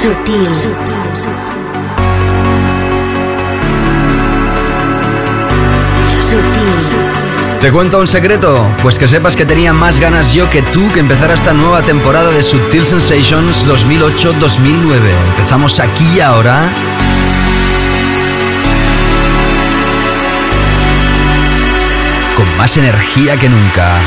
Sutil. Sutil. ¿Te cuento un secreto? Pues que sepas que tenía más ganas yo que tú que empezar esta nueva temporada de Subtil Sensations 2008-2009. Empezamos aquí y ahora. Con más energía que nunca.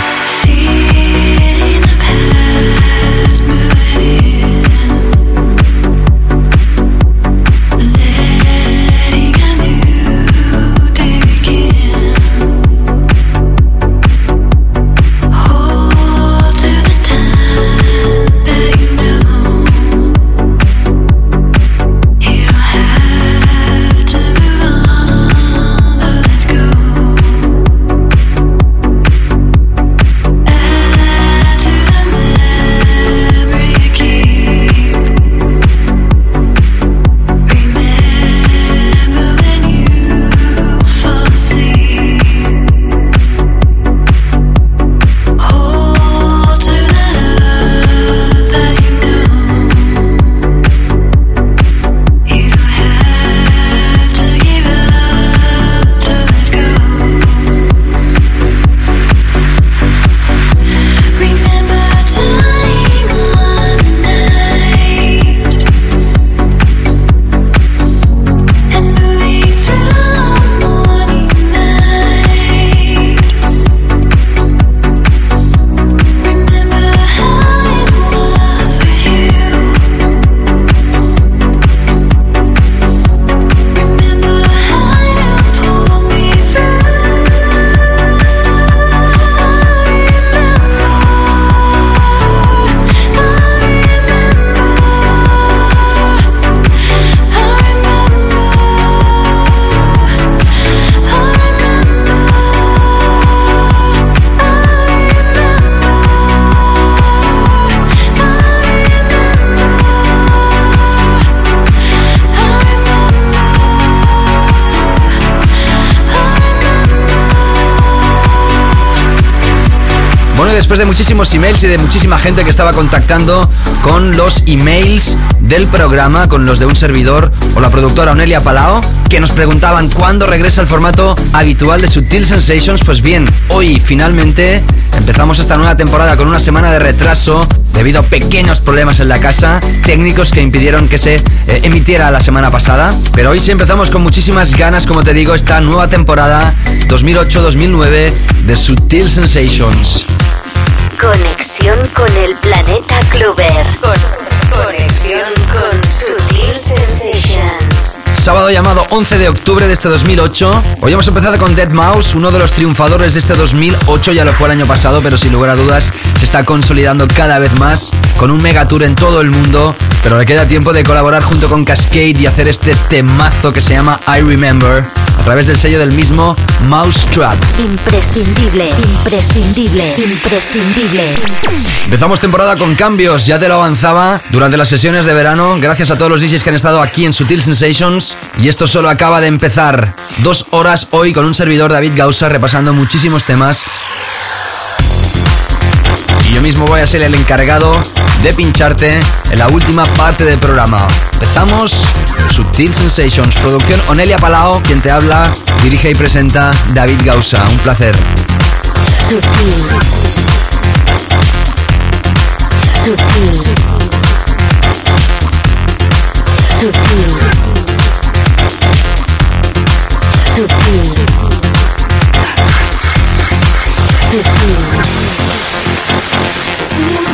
Después de muchísimos emails y de muchísima gente que estaba contactando con los emails del programa, con los de un servidor o la productora Onelia Palao, que nos preguntaban cuándo regresa el formato habitual de Sutil Sensations. Pues bien, hoy finalmente empezamos esta nueva temporada con una semana de retraso debido a pequeños problemas en la casa, técnicos que impidieron que se eh, emitiera la semana pasada. Pero hoy sí empezamos con muchísimas ganas, como te digo, esta nueva temporada 2008-2009 de Sutil Sensations. Conexión con el planeta Clover. conexión con Sutil Sensations. Sábado llamado 11 de octubre de este 2008. Hoy hemos empezado con Dead Mouse, uno de los triunfadores de este 2008. Ya lo fue el año pasado, pero sin lugar a dudas se está consolidando cada vez más con un mega tour en todo el mundo. Pero le queda tiempo de colaborar junto con Cascade y hacer este temazo que se llama I Remember a través del sello del mismo Mousetrap. Imprescindible, imprescindible, imprescindible. Empezamos temporada con cambios, ya te lo avanzaba durante las sesiones de verano, gracias a todos los DJs que han estado aquí en Sutil Sensations. Y esto solo acaba de empezar. Dos horas hoy con un servidor David Gausa repasando muchísimos temas. Y yo mismo voy a ser el encargado de pincharte en la última parte del programa. Empezamos Subtil Sensations, producción Onelia Palao, quien te habla, dirige y presenta David Gausa. Un placer. Sutil. Sutil. de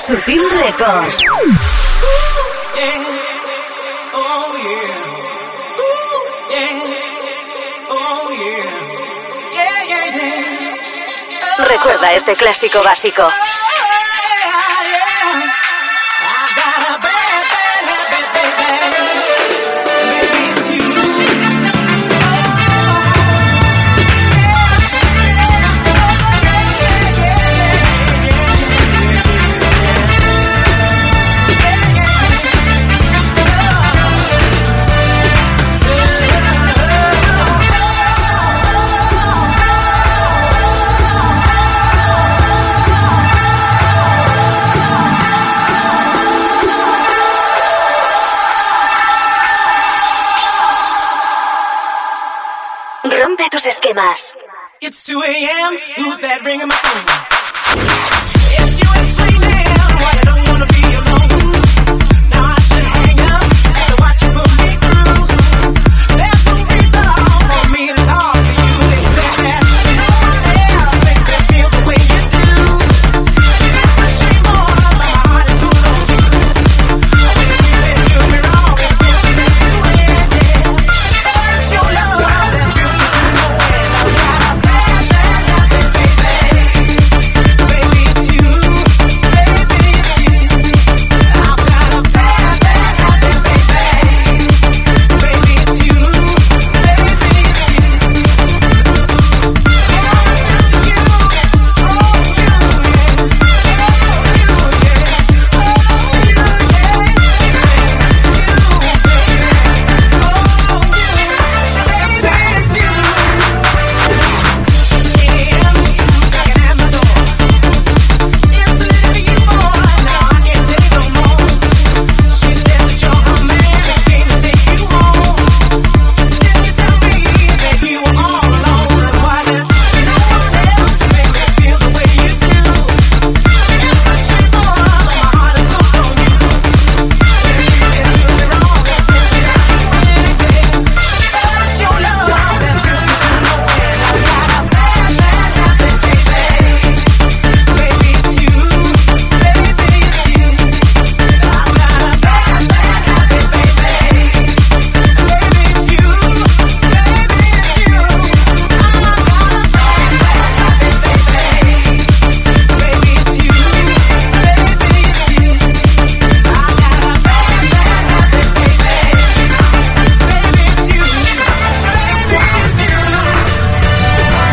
Sutil Records. Recuerda este clásico básico. It's 2 a.m. Who's that ringing my phone?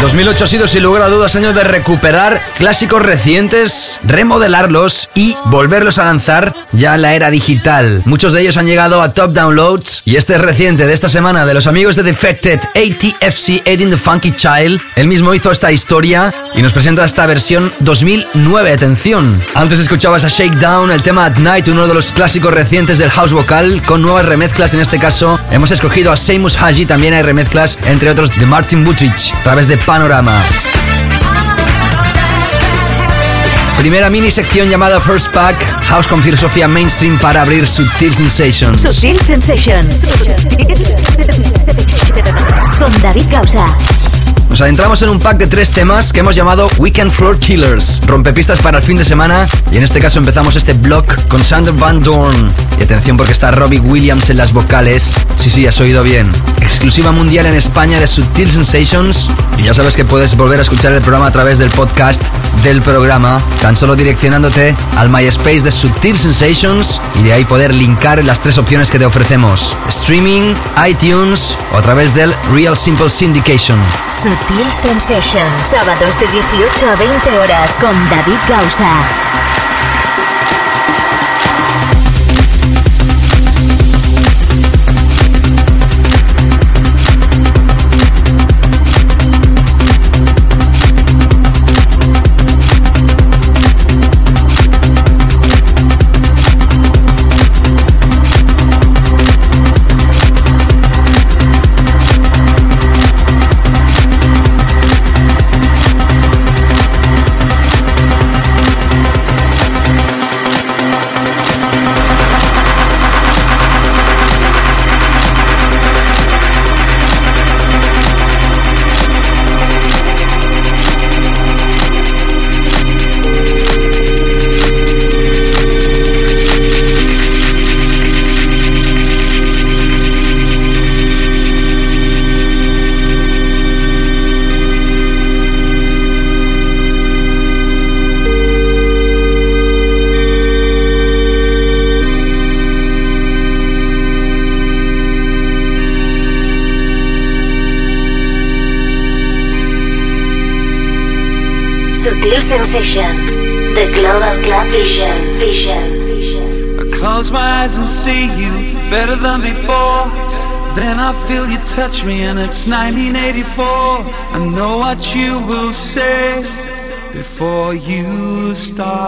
2008 ha sido sin lugar a dudas año de recuperar clásicos recientes, remodelarlos y volverlos a lanzar ya en la era digital. Muchos de ellos han llegado a top downloads y este es reciente de esta semana de los amigos de Defected ATFC Aiding the Funky Child. Él mismo hizo esta historia y nos presenta esta versión 2009. Atención. Antes escuchabas a Shakedown, el tema At Night, uno de los clásicos recientes del house vocal con nuevas remezclas. En este caso hemos escogido a Seamus Haji, también hay remezclas entre otros de Martin Butrich a través de Panorama. Primera mini sección llamada First Pack, House con filosofía mainstream para abrir Subtil Sensations. Subtil Sensations. Con David Causa. Nos adentramos en un pack de tres temas que hemos llamado Weekend Floor Killers, rompepistas para el fin de semana, y en este caso empezamos este block con Sander Van Dorn. Y atención porque está Robbie Williams en las vocales. Sí, sí, has oído bien. Exclusiva mundial en España de Subtil Sensations. Y ya sabes que puedes volver a escuchar el programa a través del podcast del programa, tan solo direccionándote al MySpace de Subtil Sensations y de ahí poder linkar las tres opciones que te ofrecemos: streaming, iTunes o a través del Real Simple Syndication. Sensations. Sábados de 18 a 20 horas con David Gausa. Sensations. The Global Club Vision. Vision. Vision. I close my eyes and see you better than before. Then I feel you touch me, and it's 1984. I know what you will say before you start.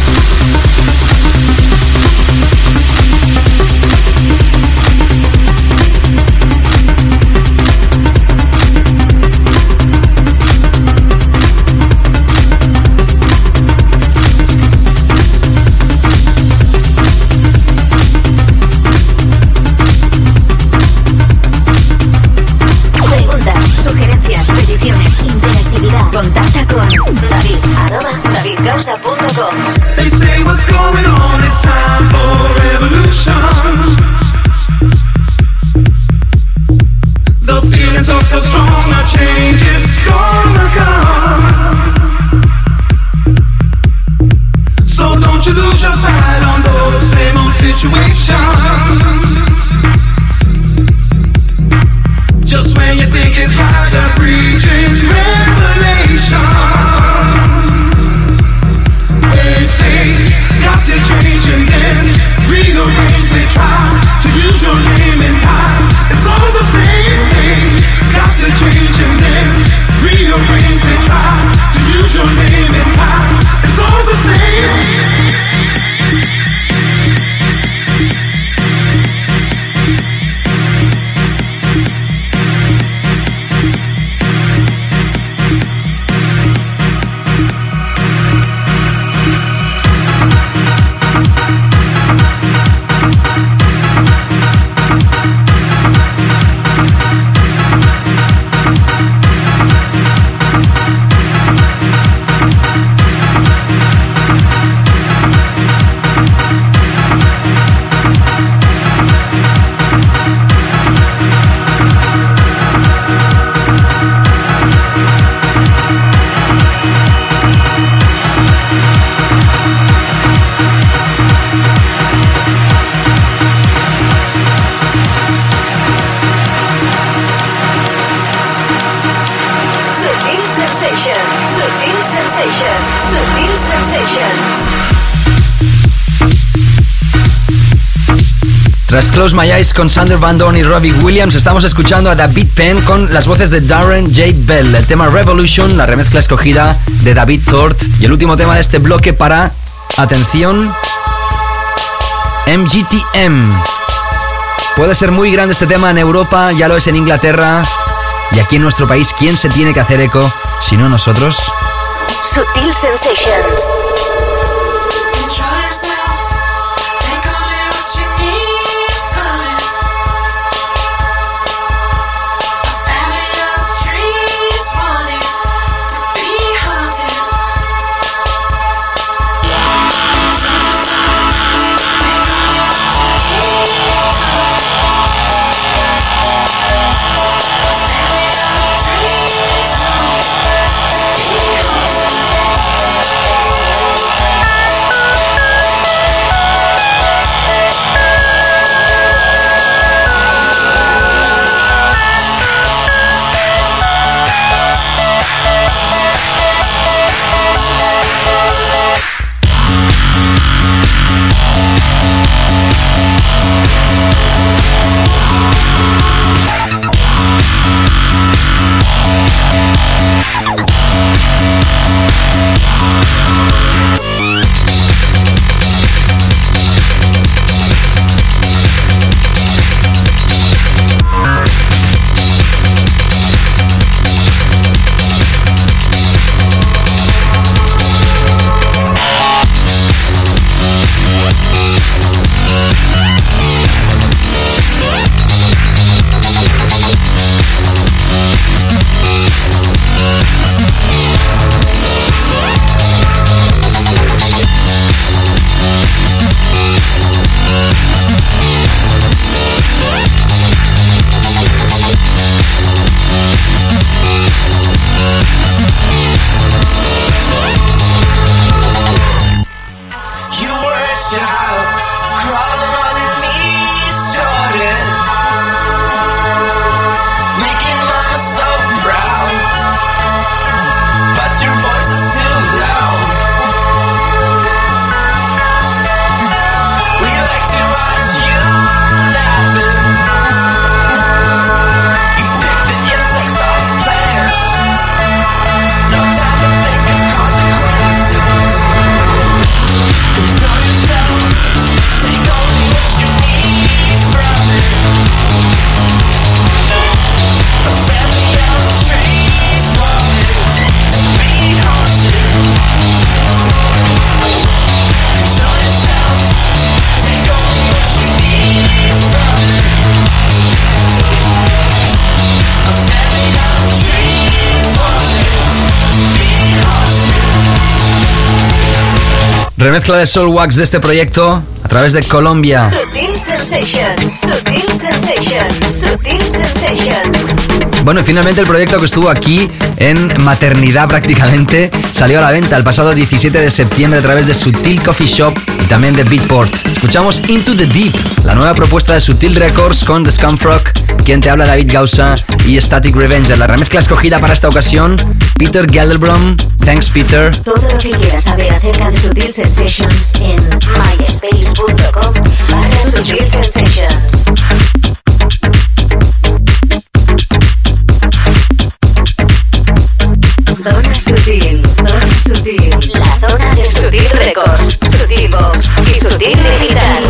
Close My Eyes con Sander Van Dorn y Robbie Williams, estamos escuchando a David Penn con las voces de Darren J. Bell, el tema Revolution, la remezcla escogida de David Tort y el último tema de este bloque para, atención, MGTM. Puede ser muy grande este tema en Europa, ya lo es en Inglaterra y aquí en nuestro país, ¿quién se tiene que hacer eco si no nosotros? Sutil Sensations. Remezcla de Soul Wax de este proyecto a través de Colombia. Bueno, y finalmente el proyecto que estuvo aquí en maternidad prácticamente salió a la venta el pasado 17 de septiembre a través de Sutil Coffee Shop también de Beatport. Escuchamos Into the Deep, la nueva propuesta de Sutil Records con The Scumfrog, quien te habla David Gausa y Static Revenge. La remezcla escogida para esta ocasión, Peter Gelderblom. Thanks, Peter. Todo lo que quieras saber acerca de Sutil Sensations en myspace.com Sutil Sensations. Zona Sutil, Zona Sutil, la zona de Sutil Records, Box y Sutil Digital.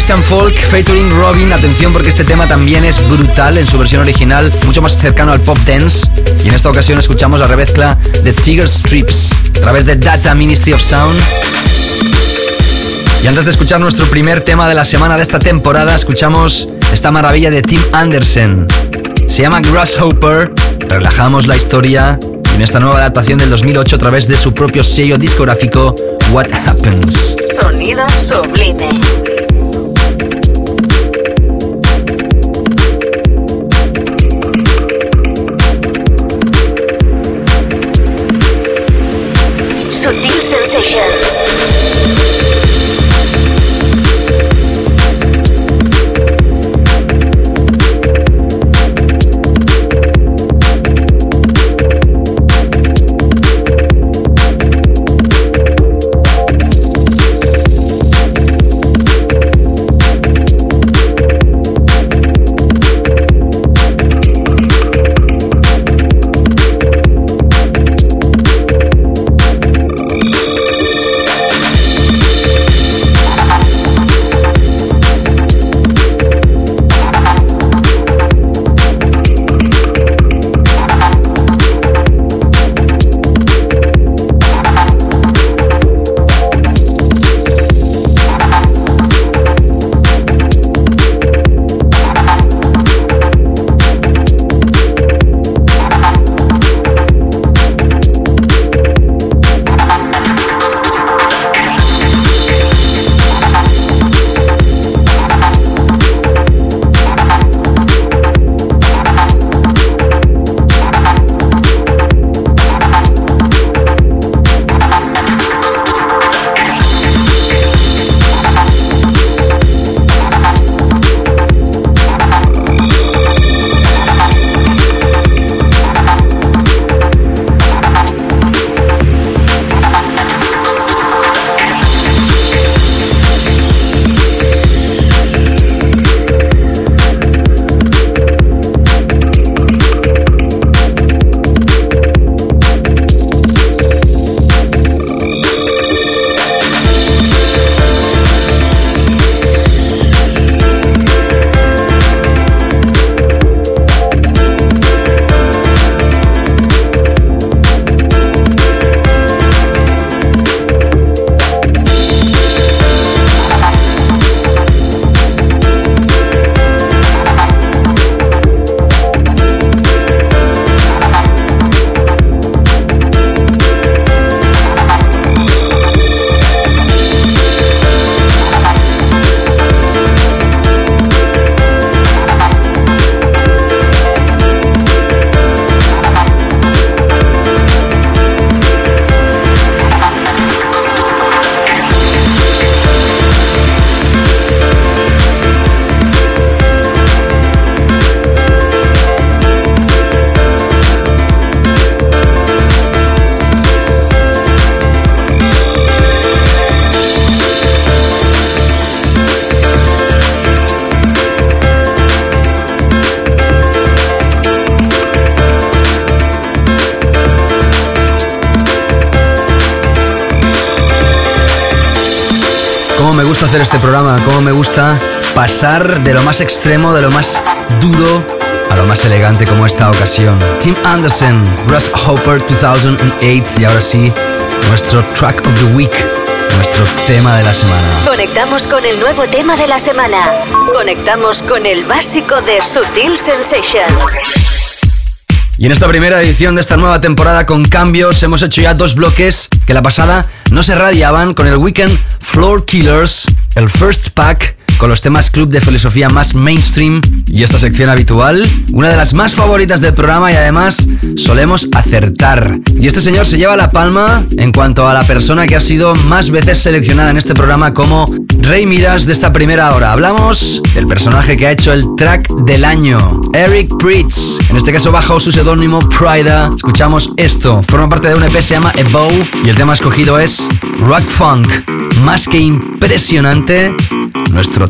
Christian Folk featuring Robin. Atención porque este tema también es brutal en su versión original, mucho más cercano al pop dance. Y en esta ocasión escuchamos la remezcla de Tiger Strips a través de Data Ministry of Sound. Y antes de escuchar nuestro primer tema de la semana de esta temporada, escuchamos esta maravilla de Tim Anderson. Se llama Grasshopper. Relajamos la historia en esta nueva adaptación del 2008 a través de su propio sello discográfico What Happens. Sonido sublime. Este programa, cómo me gusta pasar de lo más extremo, de lo más duro, a lo más elegante como esta ocasión. Tim Anderson, Hopper 2008 y ahora sí, nuestro track of the week, nuestro tema de la semana. Conectamos con el nuevo tema de la semana. Conectamos con el básico de Sutil Sensations. Y en esta primera edición de esta nueva temporada con cambios hemos hecho ya dos bloques que la pasada no se radiaban con el Weekend Floor Killers, el First Pack con los temas club de filosofía más mainstream y esta sección habitual, una de las más favoritas del programa y además solemos acertar. Y este señor se lleva la palma en cuanto a la persona que ha sido más veces seleccionada en este programa como Rey Midas de esta primera hora. Hablamos del personaje que ha hecho el track del año, Eric Pritz. En este caso bajo su seudónimo Prida. Escuchamos esto. Forma parte de un EP se llama Evo y el tema escogido es Rock Funk. Más que impresionante, nuestro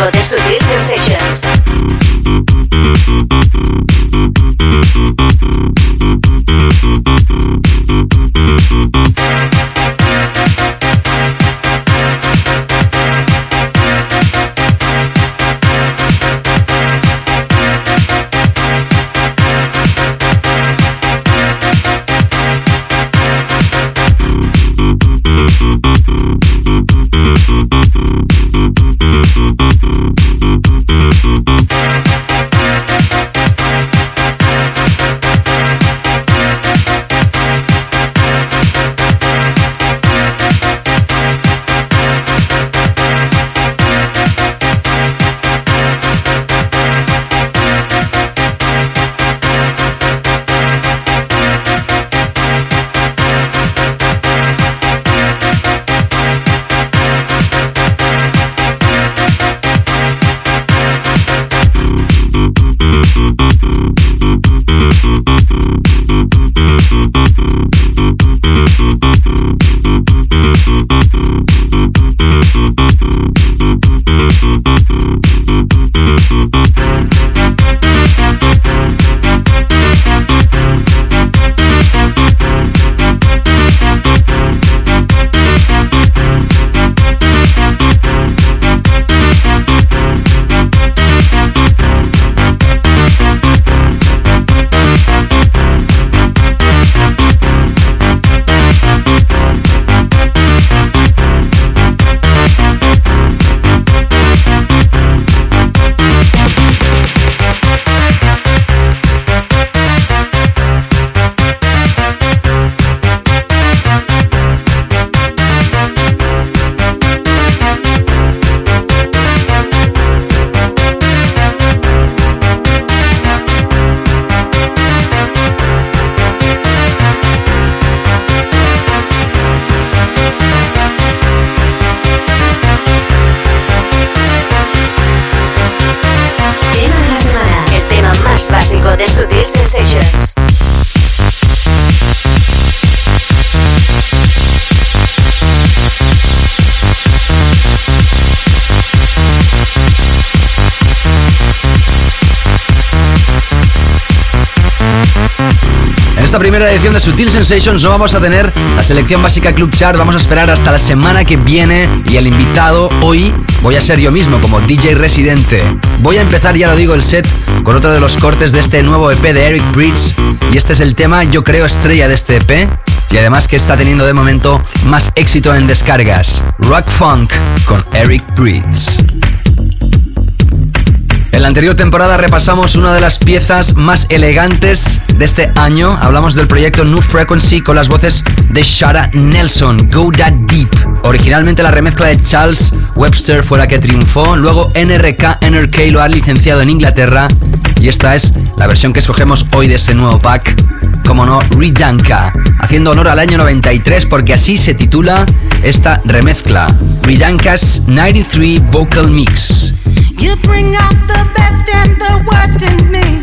básico de Sutil Sensations. Esta primera edición de Sutil Sensations no vamos a tener la selección básica Club Chart, vamos a esperar hasta la semana que viene y el invitado hoy voy a ser yo mismo como DJ residente. Voy a empezar, ya lo digo, el set con otro de los cortes de este nuevo EP de Eric Bridge y este es el tema, yo creo, estrella de este EP y además que está teniendo de momento más éxito en descargas. Rock Funk con Eric Bridge. En la anterior temporada repasamos una de las piezas más elegantes de este año. Hablamos del proyecto New Frequency con las voces de Shara Nelson, Go That Deep. Originalmente la remezcla de Charles Webster fue la que triunfó, luego NRK NRK lo ha licenciado en Inglaterra y esta es la versión que escogemos hoy de ese nuevo pack, como no, Ridanka, haciendo honor al año 93 porque así se titula esta remezcla, Ridanka's 93 Vocal Mix. You bring out the best and the worst in me.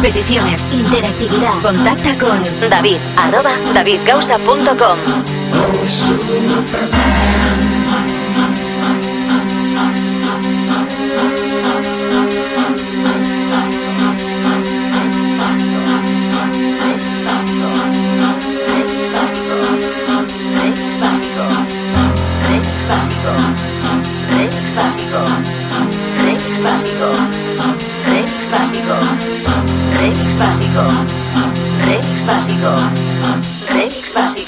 peticiones, interactividad. Contacta con david arroba davidcausa.com. Rex básico. Rex básico. Rex básico.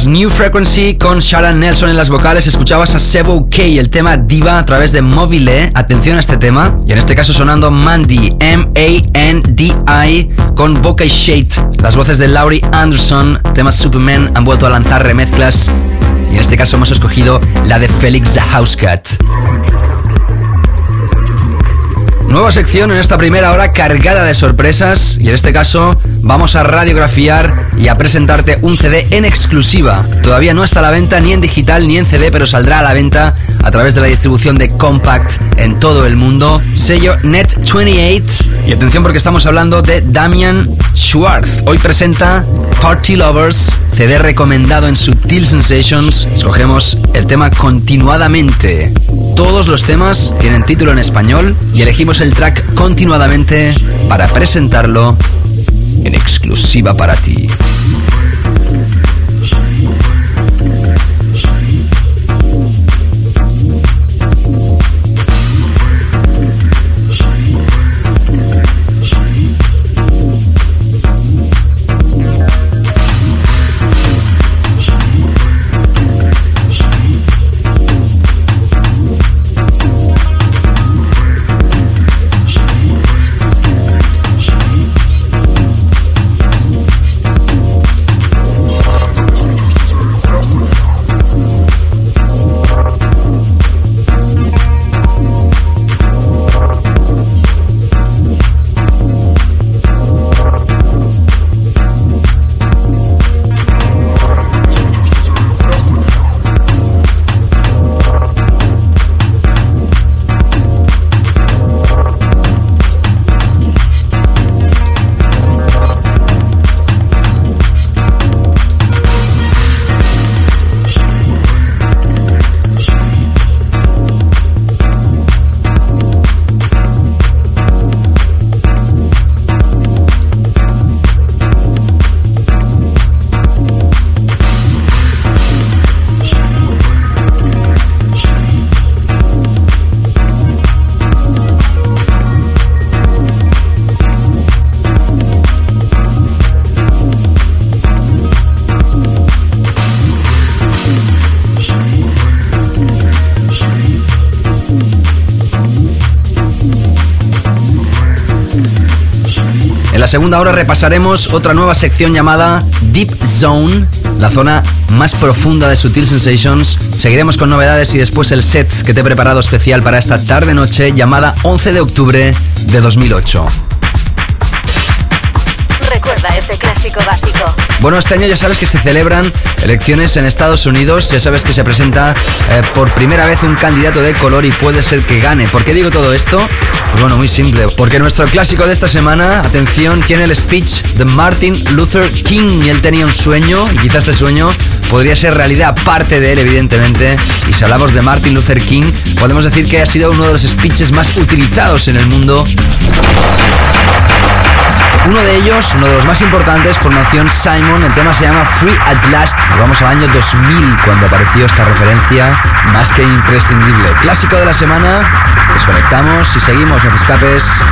Tras New Frequency con Sharon Nelson en las vocales, escuchabas a Sebo K, el tema Diva a través de Mobile. Atención a este tema. Y en este caso sonando Mandy, M-A-N-D-I, con Vocal Shade. Las voces de Laurie Anderson, temas Superman, han vuelto a lanzar remezclas. Y en este caso hemos escogido la de Felix the Housecat. Nueva sección en esta primera hora cargada de sorpresas y en este caso vamos a radiografiar y a presentarte un CD en exclusiva. Todavía no está a la venta ni en digital ni en CD, pero saldrá a la venta a través de la distribución de Compact en todo el mundo. Sello Net28 y atención porque estamos hablando de Damian Schwartz. Hoy presenta Party Lovers, CD recomendado en Subtil Sensations. Escogemos el tema continuadamente. Todos los temas tienen título en español y elegimos el track continuadamente para presentarlo en exclusiva para ti. En la segunda hora repasaremos otra nueva sección llamada Deep Zone la zona más profunda de Sutil Sensations. Seguiremos con novedades y después el set que te he preparado especial para esta tarde-noche llamada 11 de octubre de 2008 este clásico básico. Bueno, este año ya sabes que se celebran elecciones en Estados Unidos, ya sabes que se presenta eh, por primera vez un candidato de color y puede ser que gane. ¿Por qué digo todo esto? Pues bueno, muy simple, porque nuestro clásico de esta semana, atención, tiene el speech de Martin Luther King y él tenía un sueño, y quizás este sueño podría ser realidad, parte de él evidentemente, y si hablamos de Martin Luther King, podemos decir que ha sido uno de los speeches más utilizados en el mundo. Uno de ellos, uno de los más importantes, formación Simon. El tema se llama Free at Last. vamos al año 2000 cuando apareció esta referencia más que imprescindible. Clásico de la semana. Desconectamos y seguimos, no te escapes.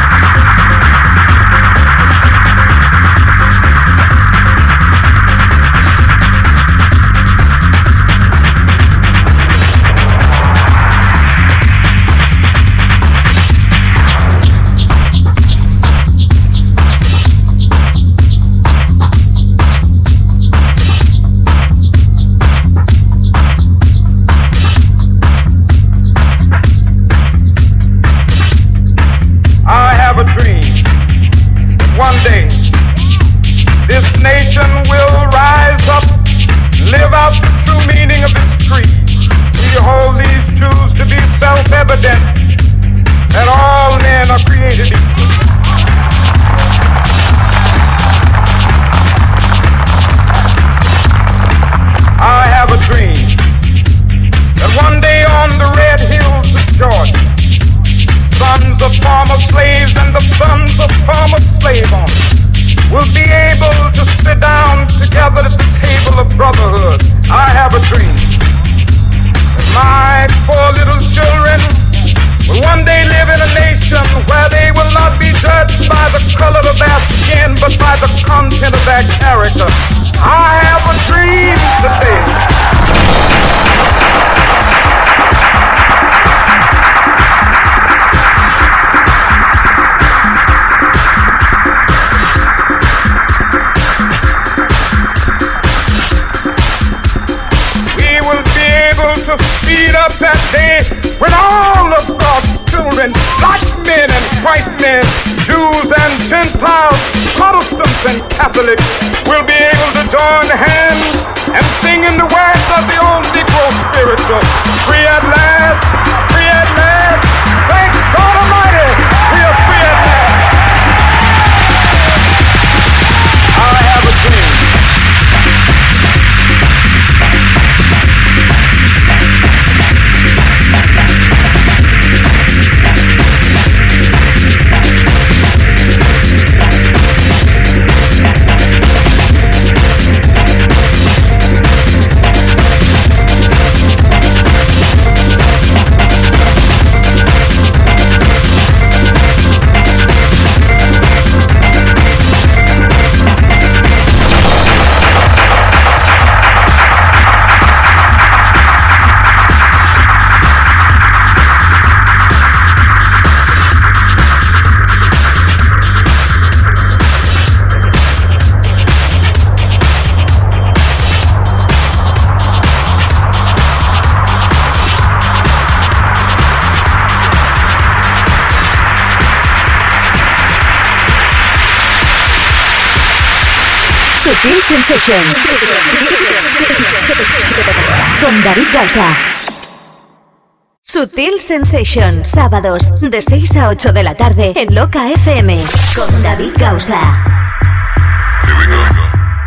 Catholics will be able to join hands and sing in the words of the old Negro spiritual, free at last. Sutil Sensations. Con David Gausa. Sutil Sensations, sábados de 6 a 8 de la tarde en Loca FM. Con David Gausa.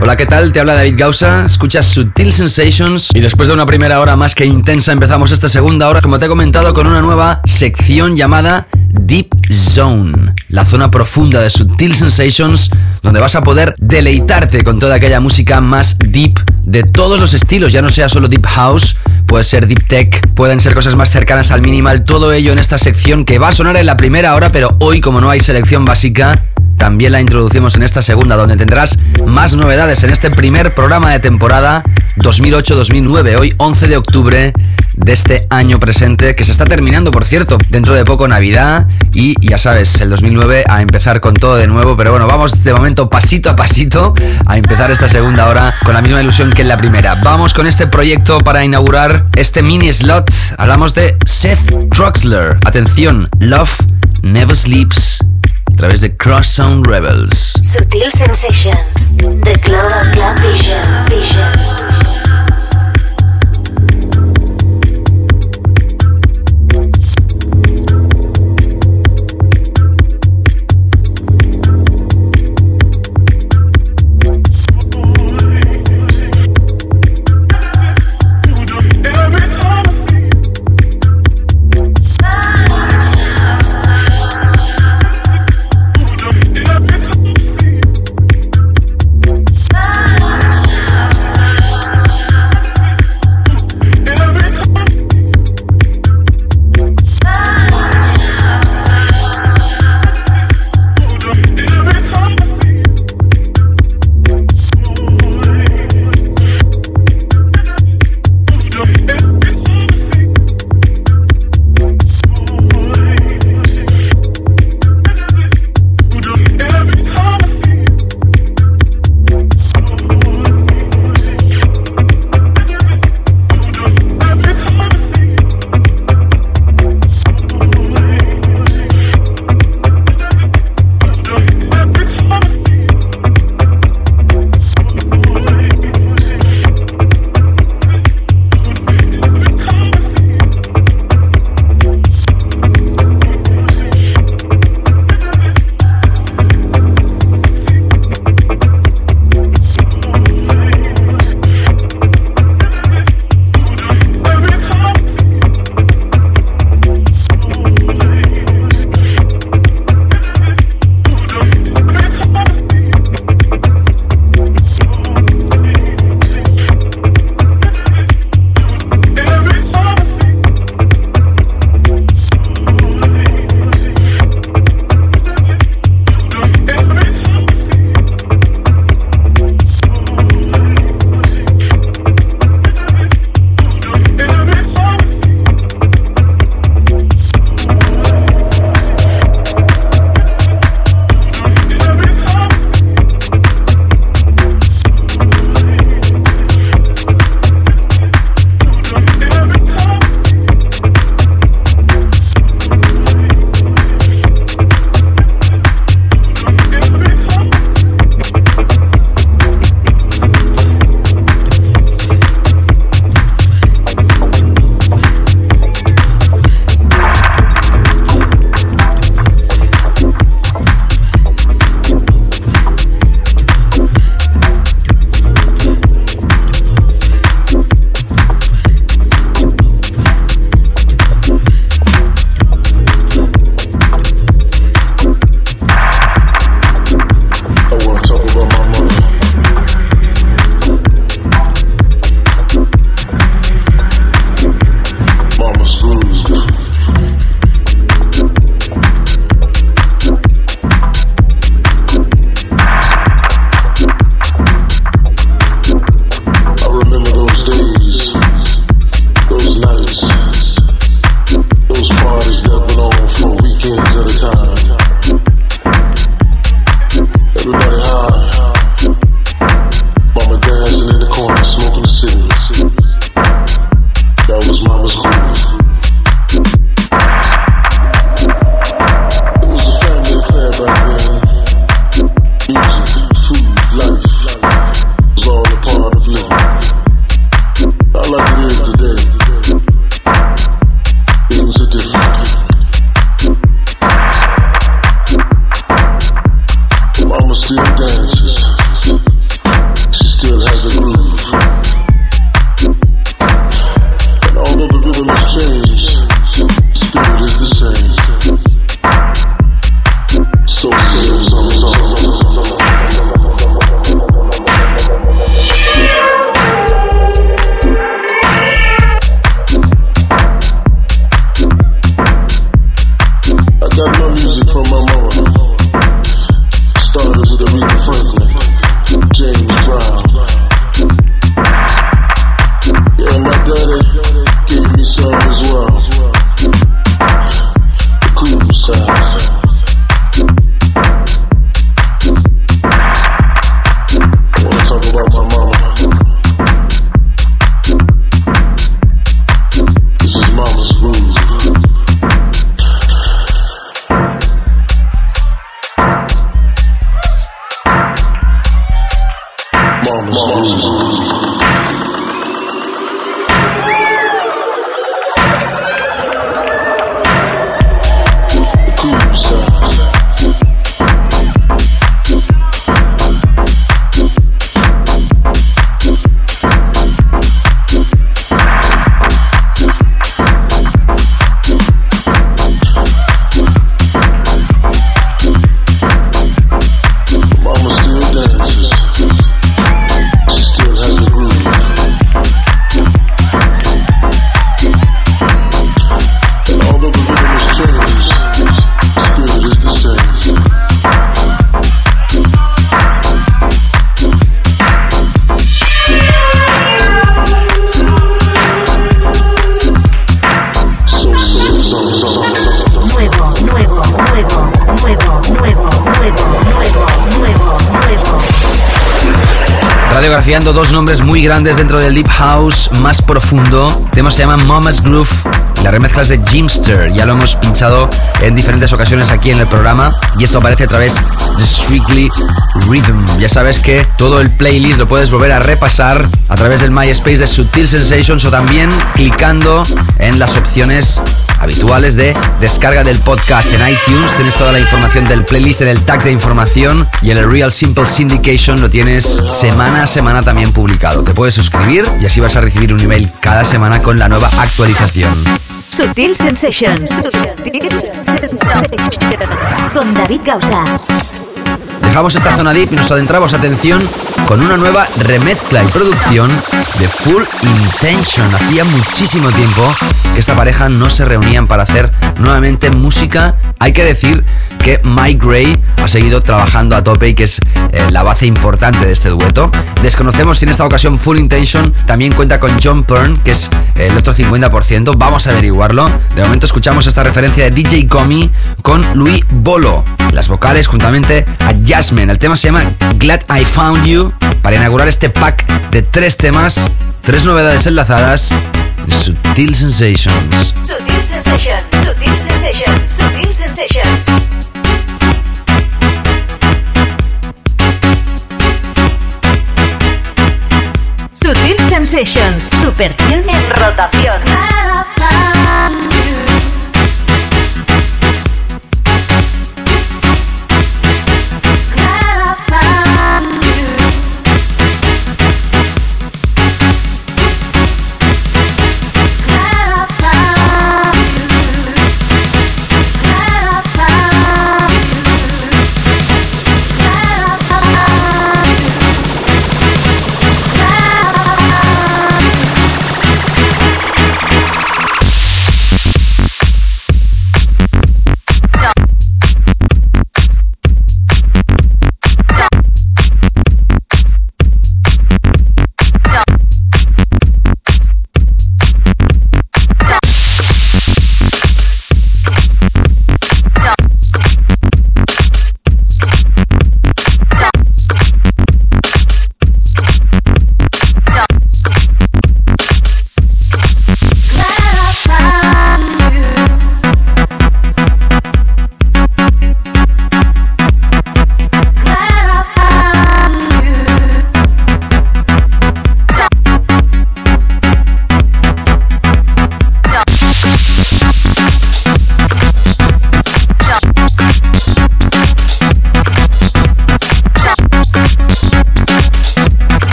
Hola, ¿qué tal? Te habla David Gausa, escuchas Sutil Sensations y después de una primera hora más que intensa empezamos esta segunda hora, como te he comentado, con una nueva sección llamada Deep Zone, la zona profunda de Sutil Sensations, donde vas a poder deleitarte con toda aquella música más deep de todos los estilos, ya no sea solo Deep House, puede ser Deep Tech, pueden ser cosas más cercanas al minimal, todo ello en esta sección que va a sonar en la primera hora, pero hoy como no hay selección básica, también la introducimos en esta segunda, donde tendrás más novedades en este primer programa de temporada 2008-2009, hoy 11 de octubre de este año presente que se está terminando, por cierto. Dentro de poco Navidad y ya sabes, el 2009 a empezar con todo de nuevo. Pero bueno, vamos de momento pasito a pasito a empezar esta segunda hora con la misma ilusión que en la primera. Vamos con este proyecto para inaugurar este mini slot. Hablamos de Seth Troxler. Atención, Love Never Sleeps a través de Cross Sound Rebels. Sutil Sensations, The Global Club Vision. Vision. Grandes dentro del Deep House más profundo. El tema se llama Mama's Groove y la remezcla es de Jimster. Ya lo hemos pinchado en diferentes ocasiones aquí en el programa y esto aparece a través de Strictly Rhythm. Ya sabes que todo el playlist lo puedes volver a repasar a través del MySpace de Sutil Sensations o también clicando en las opciones habituales de descarga del podcast en iTunes. Tienes toda la información del playlist en el tag de información y en el Real Simple Syndication lo tienes semana a semana también publicado. Te puedes suscribir y así vas a recibir un email cada semana con la nueva actualización. Sutil Sensations. Con David Gausa. Dejamos esta zona deep y nos adentramos, atención, con una nueva remezcla y producción de Full Intention. Hacía muchísimo tiempo que esta pareja no se reunían para hacer nuevamente música. Hay que decir que Mike Gray ha seguido trabajando a tope y que es eh, la base importante de este dueto. Desconocemos si en esta ocasión Full Intention también cuenta con John Pern, que es el otro 50%. Vamos a averiguarlo. De momento escuchamos esta referencia de DJ Comi con Louis Bolo. Las vocales juntamente a Jasmine. El tema se llama Glad I Found You. Para inaugurar este pack de tres temas, tres novedades enlazadas en Sutil Sensations. Sutil Sensations. Sutil Sensations. Sutil Sensations. Sensations. Super en rotación.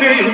Deus.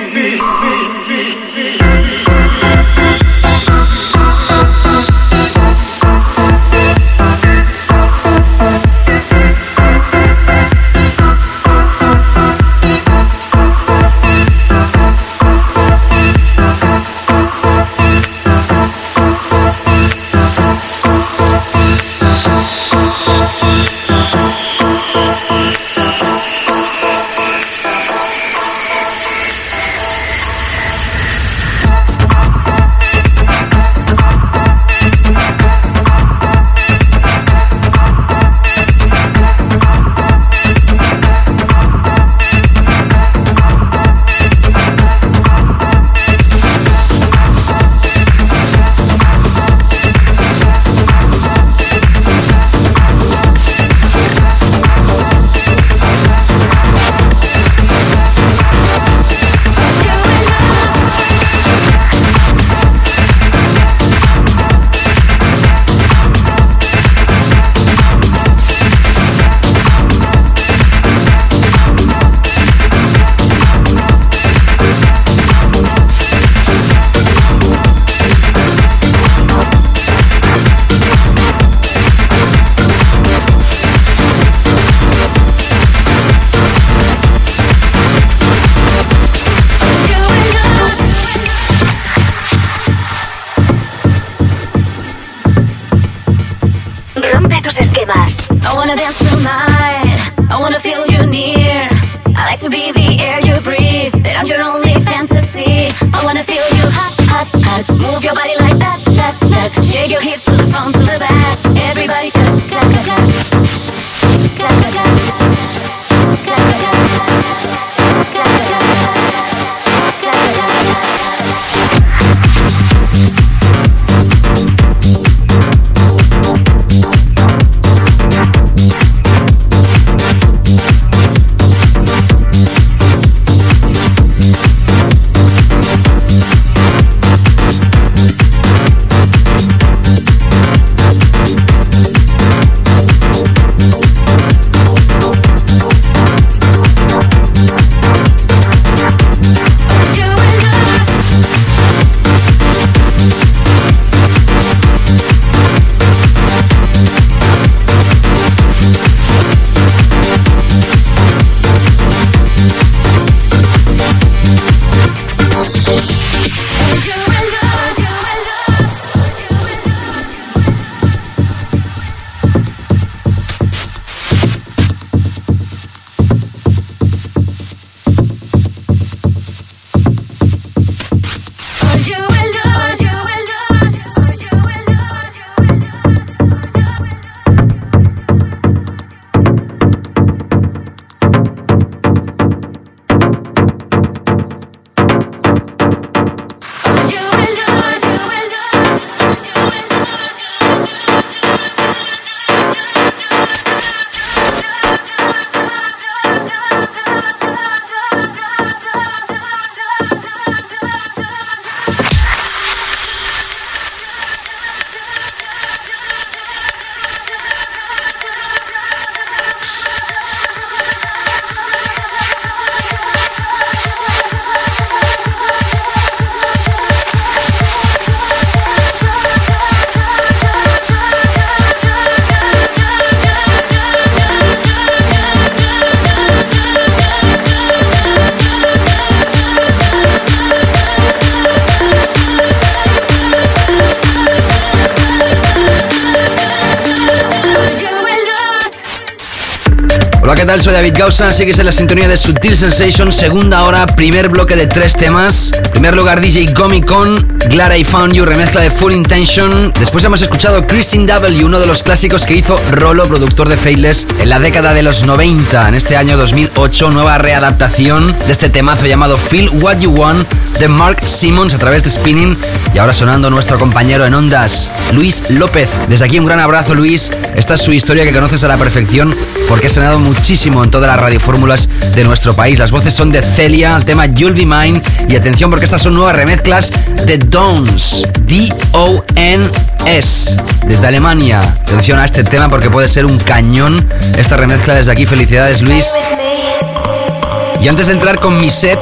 wanna dance tonight. I wanna feel you near. I like to be the air you breathe. That I'm your only fantasy. I wanna feel you hot, hot, hot. Move your body like that, that, that. Shake your hips to the front, to the back. Gausa, sigues en la sintonía de Sutil Sensation, segunda hora, primer bloque de tres temas. En primer lugar, DJ Gomi con Glad I Found You, remezcla de Full Intention. Después hemos escuchado Christine W, uno de los clásicos que hizo Rolo, productor de Faithless, en la década de los 90. En este año 2008, nueva readaptación de este temazo llamado Feel What You Want de Mark Simmons a través de Spinning. Y ahora sonando nuestro compañero en ondas, Luis López. Desde aquí un gran abrazo, Luis. Esta es su historia que conoces a la perfección porque ha sonado muchísimo en todas las radiofórmulas de nuestro país. Las voces son de Celia, el tema You'll Be Mine. Y atención porque estas son nuevas remezclas de Dons. D-O-N-S. Desde Alemania. Atención a este tema porque puede ser un cañón. Esta remezcla desde aquí. Felicidades, Luis. Y antes de entrar con mi set,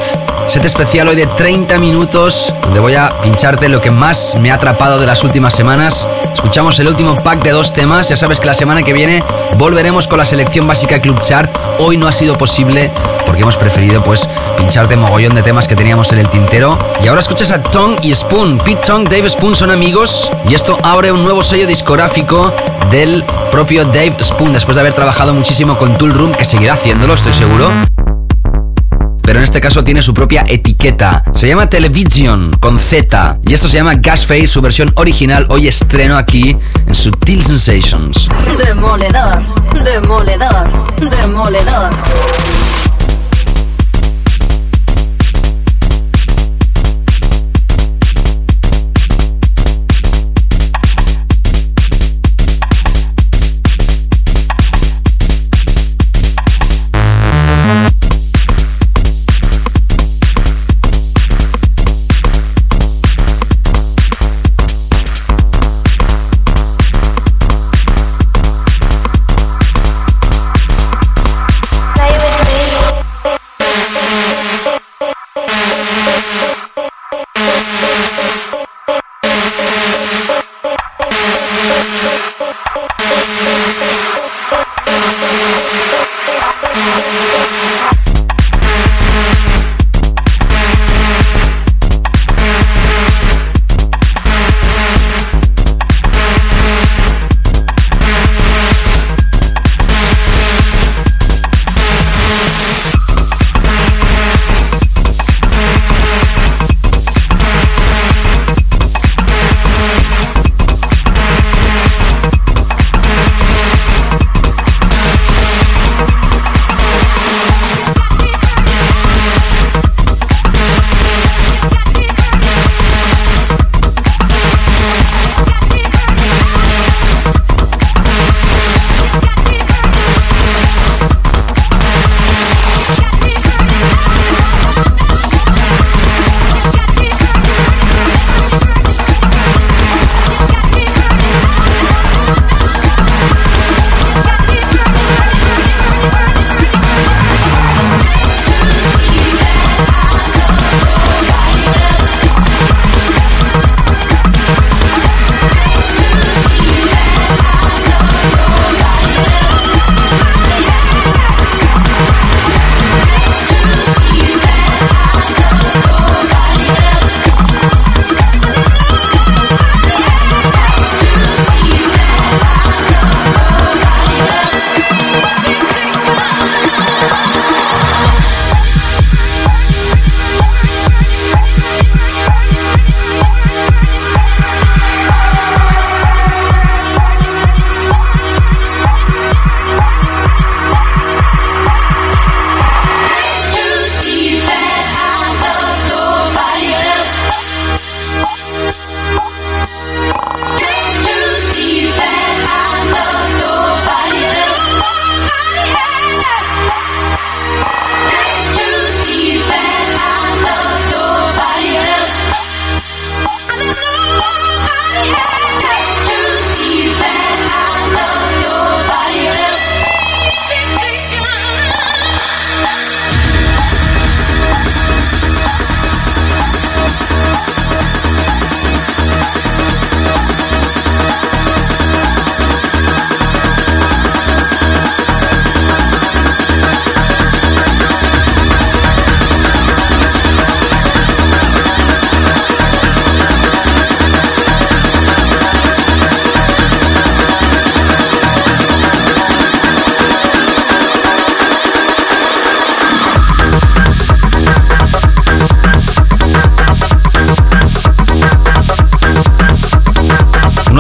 set especial hoy de 30 minutos, donde voy a pincharte lo que más me ha atrapado de las últimas semanas. Escuchamos el último pack de dos temas. Ya sabes que la semana que viene volveremos con la selección básica Club Chart. Hoy no ha sido posible porque hemos preferido pues pincharte mogollón de temas que teníamos en el tintero. Y ahora escuchas a Tong y Spoon. Pete Tong, Dave Spoon son amigos y esto abre un nuevo sello discográfico del propio Dave Spoon después de haber trabajado muchísimo con Tool Room, que seguirá haciéndolo, estoy seguro pero en este caso tiene su propia etiqueta. Se llama Television con Z y esto se llama Gasface, su versión original. Hoy estreno aquí en Sutil Sensations. Demoledor, demoledor, demoledor.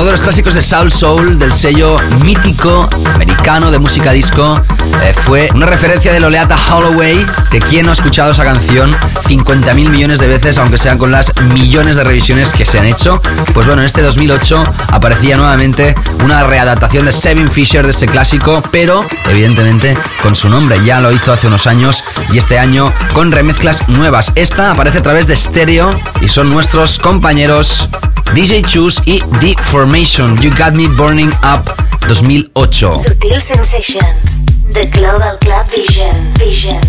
De los clásicos de Soul Soul del sello mítico americano de música disco eh, fue una referencia de Loleata Holloway, que quien no ha escuchado esa canción 50 mil millones de veces, aunque sean con las millones de revisiones que se han hecho. Pues bueno, en este 2008 aparecía nuevamente una readaptación de Seven Fisher de ese clásico, pero evidentemente con su nombre. Ya lo hizo hace unos años y este año con remezclas nuevas. Esta aparece a través de Stereo y son nuestros compañeros DJ Choose y The Formation. You Got Me Burning Up 2008. Sutil Sensations, The Global Club Vision. Vision.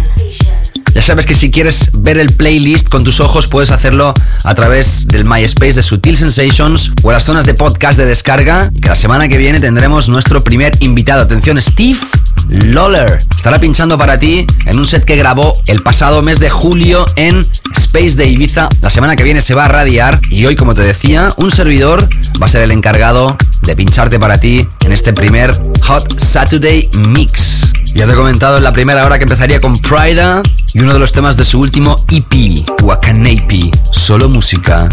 Ya sabes que si quieres ver el playlist con tus ojos puedes hacerlo a través del MySpace de Sutil Sensations o las zonas de podcast de descarga. Que la semana que viene tendremos nuestro primer invitado. Atención, Steve Lawler. Estará pinchando para ti en un set que grabó el pasado mes de julio en Space de Ibiza. La semana que viene se va a radiar y hoy, como te decía, un servidor va a ser el encargado de pincharte para ti en este primer Hot Saturday Mix. Ya te he comentado en la primera hora que empezaría con Prida y uno de los temas de su último EP, Wakanape, solo música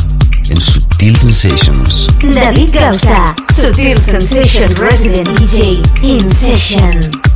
en Sutil Sensations. David Gausa, Sutil Sensation Resident DJ in Session.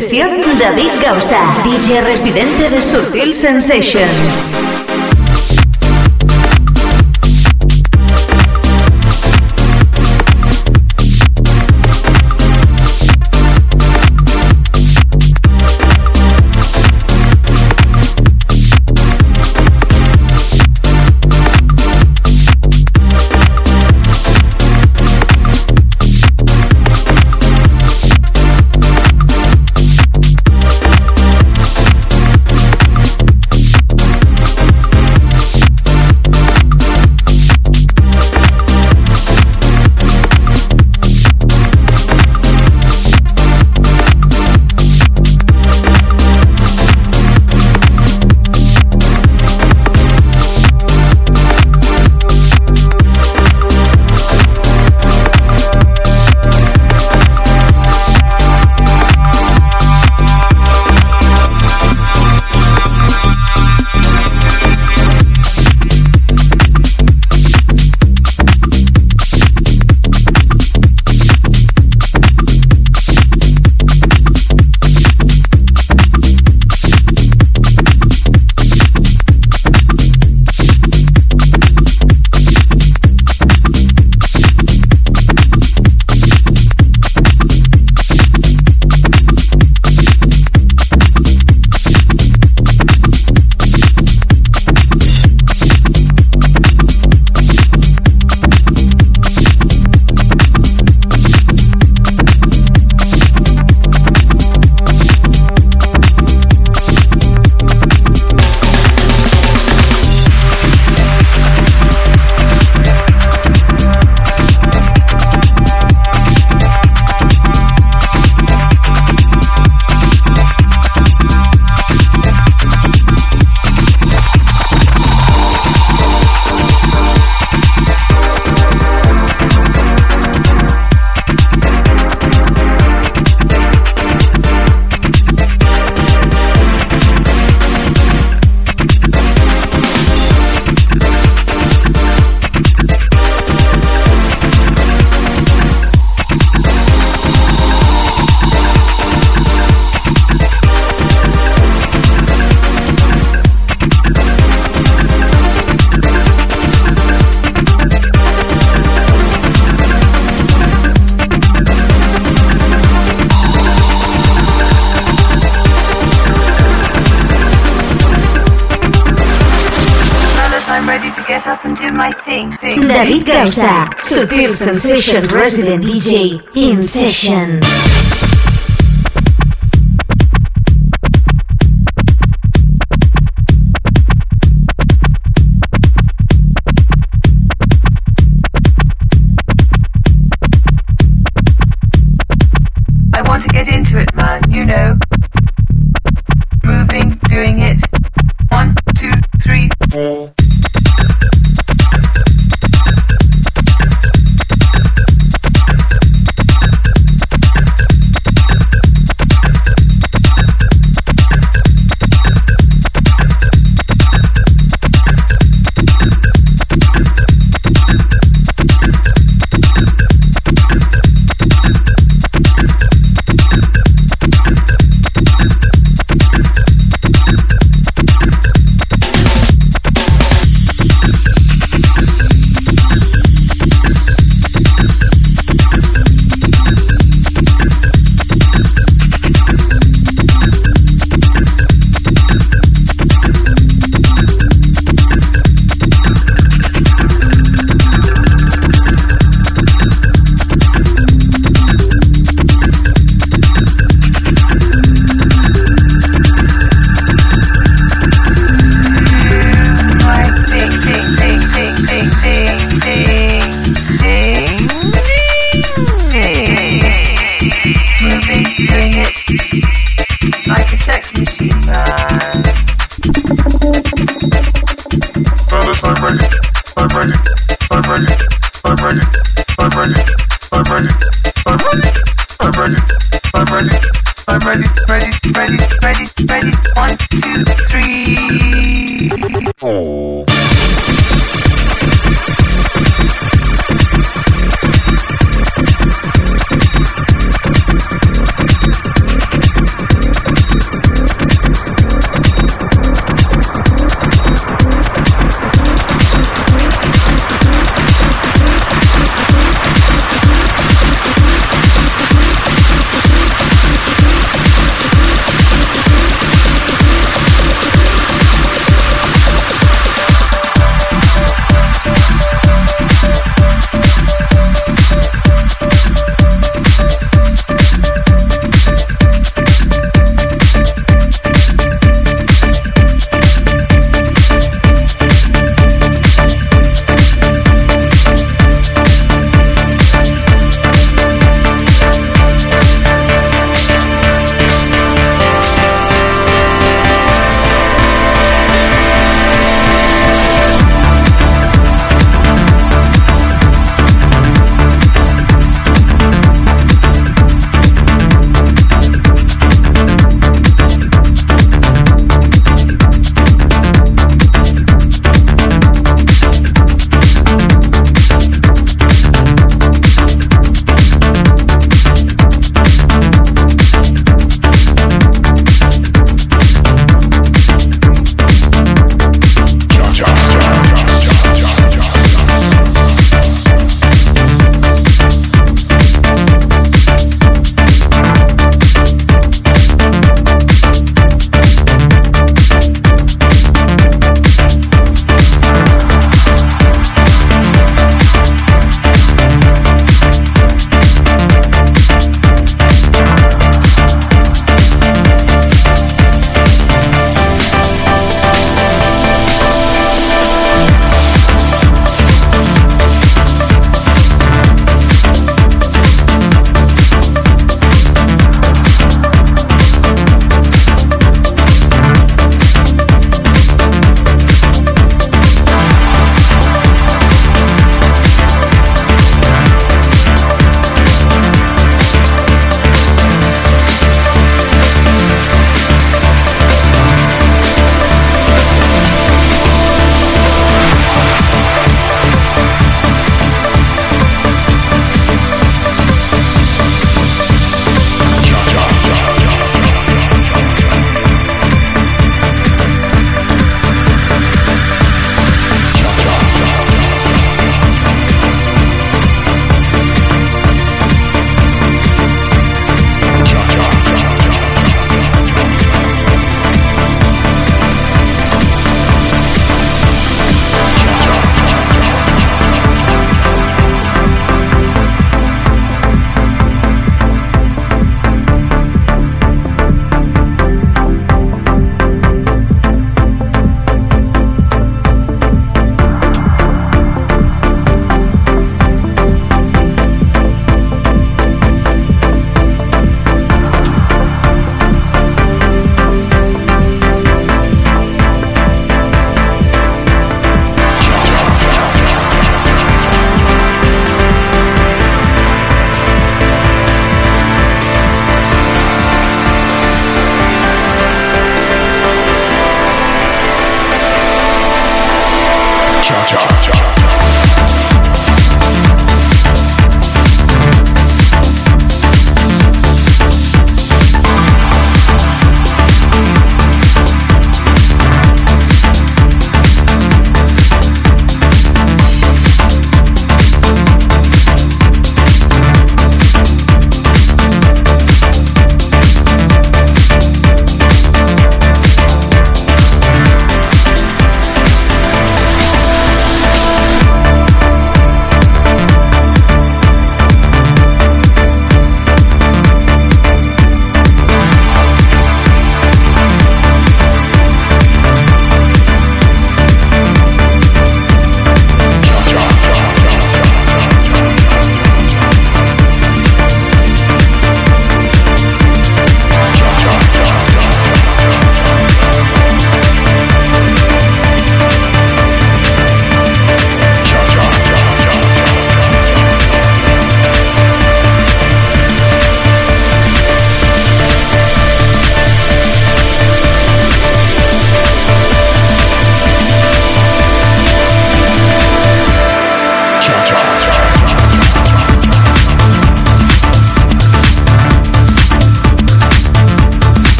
Sesión David Gausa, DJ residente de Sutil Sensations. Gausa, Sutil Sensation Resident DJ in session. Oh.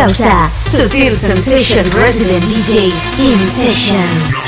Gausa, Sutil Sensation Resident DJ in Session.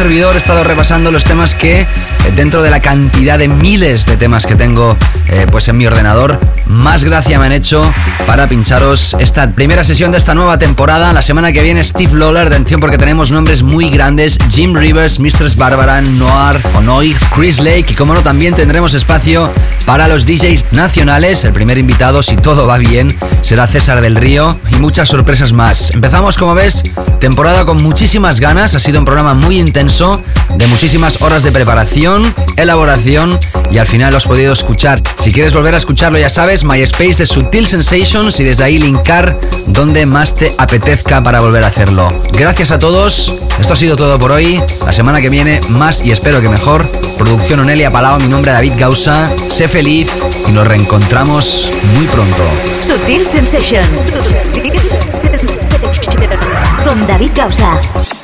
Servidor. He estado repasando los temas que, eh, dentro de la cantidad de miles de temas que tengo eh, pues en mi ordenador, más gracia me han hecho para pincharos esta primera sesión de esta nueva temporada. La semana que viene, Steve Lawler, atención porque tenemos nombres muy grandes: Jim Rivers, Mistress Barbara, Noir, Onoy, Chris Lake y, como no, también tendremos espacio para los DJs nacionales. El primer invitado, si todo va bien, será César del Río y muchas sorpresas más. Empezamos, como ves, temporada con muchísimas ganas. Ha sido un programa muy intenso, de muchísimas horas de preparación, elaboración y al final lo has podido escuchar. Si quieres volver a escucharlo, ya sabes, MySpace de Sutil Sensations y desde ahí linkar donde más te apetezca para volver a hacerlo. Gracias a todos. Esto ha sido todo por hoy. La semana que viene, más y espero que mejor. Producción Onelia Palau, mi nombre es David Gausa. Sé feliz y nos reencontramos muy pronto. Sutil Sensations. Con David Gausa.